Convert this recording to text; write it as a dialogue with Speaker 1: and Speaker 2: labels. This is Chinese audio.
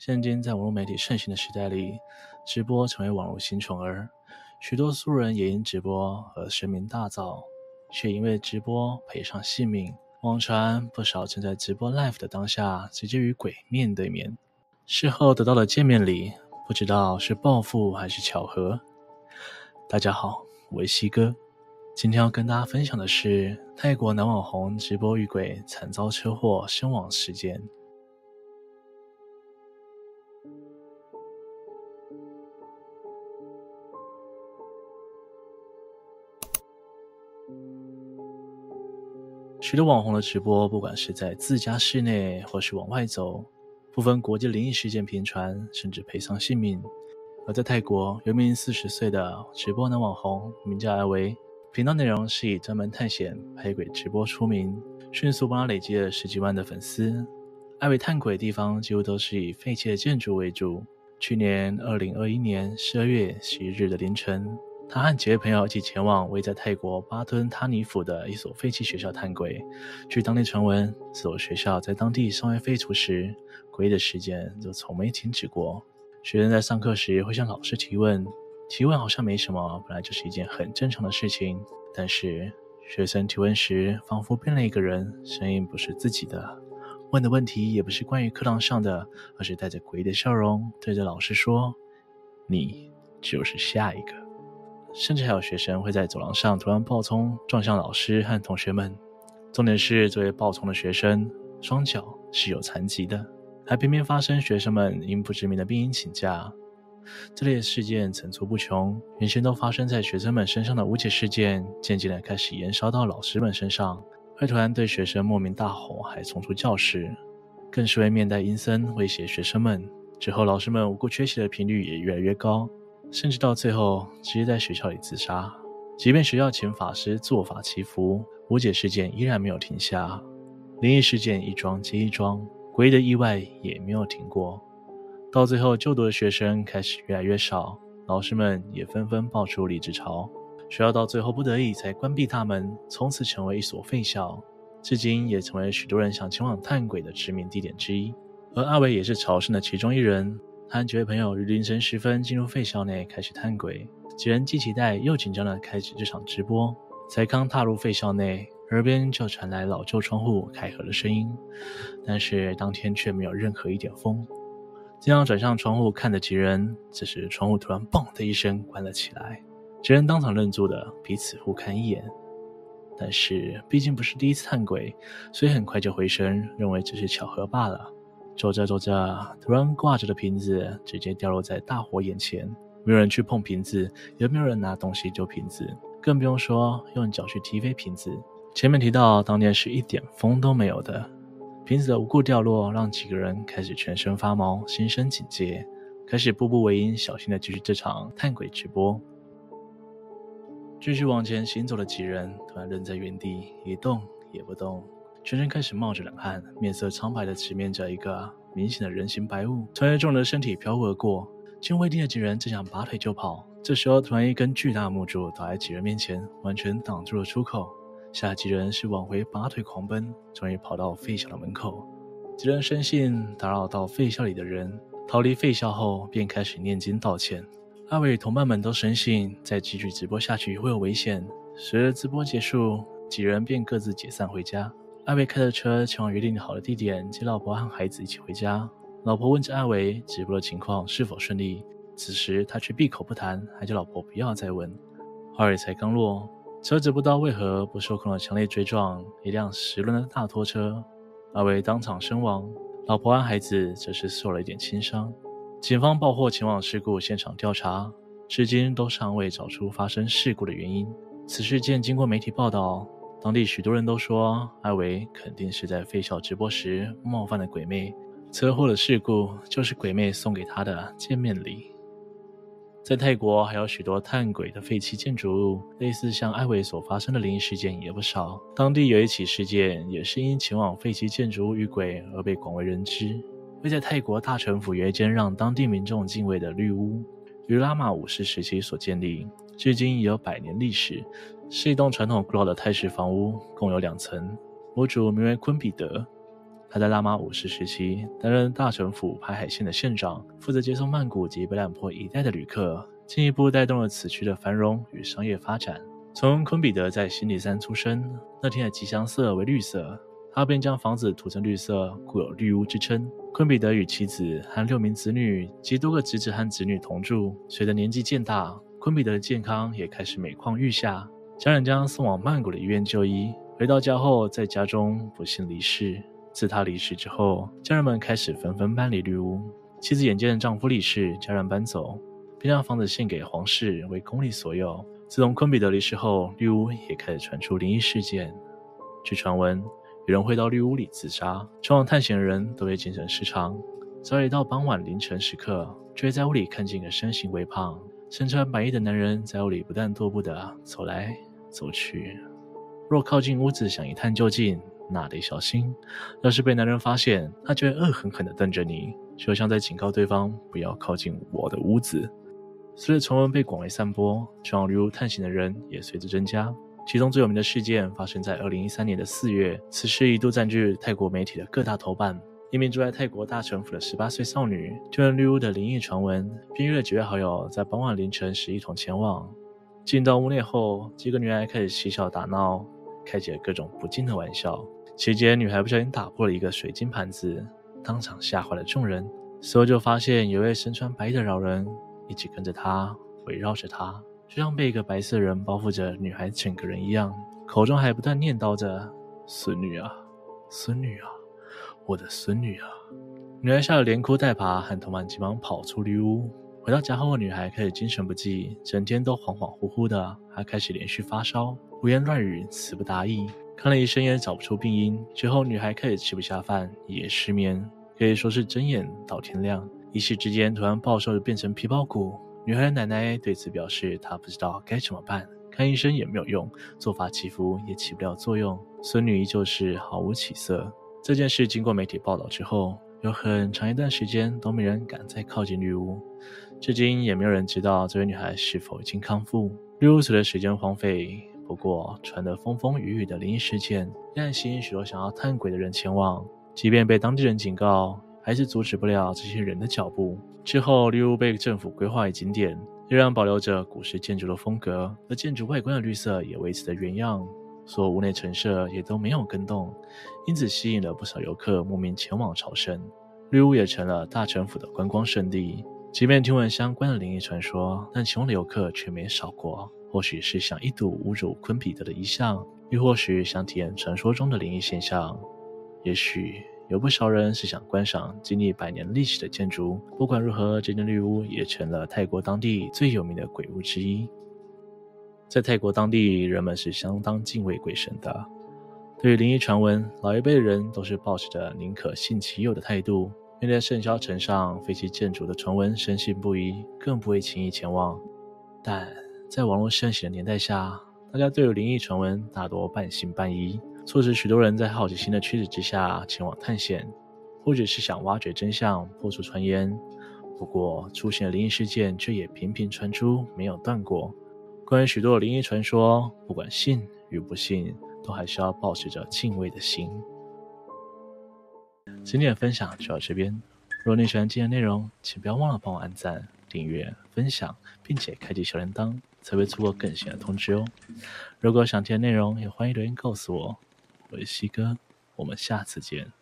Speaker 1: 现今在网络媒体盛行的时代里，直播成为网络新宠儿，许多素人也因直播而声名大噪，却因为直播赔上性命。网传不少正在直播 live 的当下，直接与鬼面对面，事后得到的见面礼，不知道是报复还是巧合。大家好，我是西哥。今天要跟大家分享的是泰国男网红直播遇鬼惨遭车祸身亡事件。许多网红的直播，不管是在自家室内或是往外走，不分国际灵异事件频传，甚至赔丧性命。而在泰国，有名四十岁的直播男网红，名叫艾维。频道内容是以专门探险、拍鬼直播出名，迅速帮他累积了十几万的粉丝。艾维探鬼的地方几乎都是以废弃的建筑为主。去年二零二一年十二月十一日的凌晨，他和几位朋友一起前往位在泰国巴吞他尼府的一所废弃学校探鬼。据当地传闻，这所学校在当地尚未废除时，诡异的事件就从没停止过。学生在上课时会向老师提问。提问好像没什么，本来就是一件很正常的事情。但是学生提问时，仿佛变了一个人，声音不是自己的，问的问题也不是关于课堂上的，而是带着诡异的笑容，对着老师说：“你就是下一个。”甚至还有学生会在走廊上突然暴冲，撞向老师和同学们。重点是，这位暴冲的学生双脚是有残疾的，还偏偏发生学生们因不知名的病因请假。这类事件层出不穷，原先都发生在学生们身上的无解事件，渐渐的开始延烧到老师们身上，会突然对学生莫名大吼，还冲出教室，更是会面带阴森威胁学生们。之后，老师们无故缺席的频率也越来越高，甚至到最后直接在学校里自杀。即便学校请法师做法祈福，无解事件依然没有停下，灵异事件一桩接一桩，诡异的意外也没有停过。到最后，就读的学生开始越来越少，老师们也纷纷爆出离职潮，学校到最后不得已才关闭大门，从此成为一所废校，至今也成为许多人想前往探鬼的知名地点之一。而阿伟也是朝圣的其中一人，他和几位朋友于凌晨时分进入废校内开始探鬼，几人既期待又紧张地开始这场直播。才刚踏入废校内，耳边就传来老旧窗户开合的声音，但是当天却没有任何一点风。正要转向窗户看的几人，此时窗户突然“嘣”的一声关了起来，几人当场愣住的彼此互看一眼。但是毕竟不是第一次探鬼，所以很快就回神，认为只是巧合罢了。走着走着，突然挂着的瓶子直接掉落在大伙眼前，没有人去碰瓶子，也没有人拿东西救瓶子，更不用说用脚去踢飞瓶子。前面提到，当天是一点风都没有的。瓶子的无故掉落，让几个人开始全身发毛，心生警戒，开始步步为营，小心的继续这场探鬼直播。继续往前行走的几人突然愣在原地，一动也不动，全身开始冒着冷汗，面色苍白的直面着一个明显的人形白雾，穿越众人的身体飘忽而过。惊未定的几人正想拔腿就跑，这时候突然一根巨大木柱倒在几人面前，完全挡住了出口。下几人是往回拔腿狂奔，终于跑到废校的门口。几人深信打扰到废校里的人，逃离废校后便开始念经道歉。阿伟与同伴们都深信再继续直播下去会有危险。随着直播结束，几人便各自解散回家。阿伟开着车前往约定好的地点接老婆和孩子一起回家。老婆问着阿伟直播的情况是否顺利，此时他却闭口不谈，还叫老婆不要再问。话儿才刚落。车子不知道为何不受控的强烈追撞一辆十轮的大拖车，阿伟当场身亡，老婆和孩子则是受了一点轻伤。警方爆获前往事故现场调查，至今都尚未找出发生事故的原因。此事件经过媒体报道，当地许多人都说艾维肯定是在废校直播时冒犯了鬼魅，车祸的事故就是鬼魅送给他的见面礼。在泰国还有许多探鬼的废弃建筑物，类似像艾维所发生的灵异事件也不少。当地有一起事件，也是因前往废弃建筑物遇鬼而被广为人知。位在泰国大城府有一间让当地民众敬畏的绿屋，于拉玛五世时期所建立，至今已有百年历史，是一栋传统古老的泰式房屋，共有两层。屋主名为昆比德，他在拉玛五世时期担任大城府排海线的县长，负责接送曼谷及北榄坡一带的旅客，进一步带动了此区的繁荣与商业发展。从昆比德在新里山出生，那天的吉祥色为绿色，他便将房子涂成绿色，故有绿屋之称。昆比德与妻子和六名子女及多个侄子和侄女同住。随着年纪渐大，昆比德的健康也开始每况愈下，家人将送往曼谷的医院就医。回到家后，在家中不幸离世。自他离世之后，家人们开始纷纷搬离绿屋。妻子眼见丈夫离世，家人搬走，并将房子献给皇室为宫里所有。自从昆比德离世后，绿屋也开始传出灵异事件。据传闻，有人会到绿屋里自杀。前往探险的人都会精神失常。早已到傍晚凌晨时刻，就会在屋里看见一个身形微胖、身穿白衣的男人在屋里不断踱步地走来走去。若靠近屋子想一探究竟，那得小心，要是被男人发现，他就会恶狠狠地瞪着你，就像在警告对方不要靠近我的屋子。随着传闻被广为散播，前往绿屋探险的人也随之增加。其中最有名的事件发生在二零一三年的四月，此事一度占据泰国媒体的各大头版。一名住在泰国大城府的十八岁少女，听闻绿屋的灵异传闻，便约了几位好友在傍晚凌晨时一同前往。进到屋内后，几个女孩开始嬉笑打闹，开起了各种不敬的玩笑。期间，女孩不小心打破了一个水晶盘子，当场吓坏了众人。随后就发现有位身穿白衣的老人一直跟着她，围绕着她，就像被一个白色人包覆着女孩整个人一样，口中还不断念叨着：“孙女啊，孙女啊，我的孙女啊！”女孩吓得连哭带爬，和同伴急忙跑出绿屋。回到家后，女孩开始精神不济，整天都恍恍惚惚的，还开始连续发烧，胡言乱语，词不达意。看了医生也找不出病因，之后女孩开始吃不下饭，也失眠，可以说是睁眼到天亮。一时之间，突然暴瘦变成皮包骨。女孩的奶奶对此表示，她不知道该怎么办，看医生也没有用，做法祈福也起不了作用。孙女依旧是毫无起色。这件事经过媒体报道之后，有很长一段时间都没人敢再靠近绿屋，至今也没有人知道这位女孩是否已经康复。绿屋随着时间荒废。不过，传得风风雨雨的灵异事件，依然吸引许多想要探鬼的人前往。即便被当地人警告，还是阻止不了这些人的脚步。之后，绿屋被政府规划为景点，依然保留着古式建筑的风格，而建筑外观的绿色也维持着原样，所有屋内陈设也都没有更动，因此吸引了不少游客慕名前往朝圣。绿屋也成了大城府的观光胜地。即便听闻相关的灵异传说，但前往的游客却没少过。或许是想一睹侮辱昆比德的遗像，又或许想体验传说中的灵异现象。也许有不少人是想观赏经历百年历史的建筑。不管如何，这间绿屋也成了泰国当地最有名的鬼屋之一。在泰国当地，人们是相当敬畏鬼神的。对于灵异传闻，老一辈的人都是抱持着宁可信其有的态度。面对圣霄城上废弃建筑的传闻，深信不疑，更不会轻易前往。但在网络盛行的年代下，大家对于灵异传闻大多半信半疑，促使许多人在好奇心的驱使之下前往探险，或者是想挖掘真相、破除传言。不过，出现的灵异事件却也频频传出，没有断过。关于许多灵异传说，不管信与不信，都还是要保持着敬畏的心。今天的分享就到这边，如果你喜欢今天的内容，请不要忘了帮我按赞、订阅、分享，并且开启小铃铛。才会错过更新的通知哦。如果想听的内容，也欢迎留言告诉我。我是西哥，我们下次见。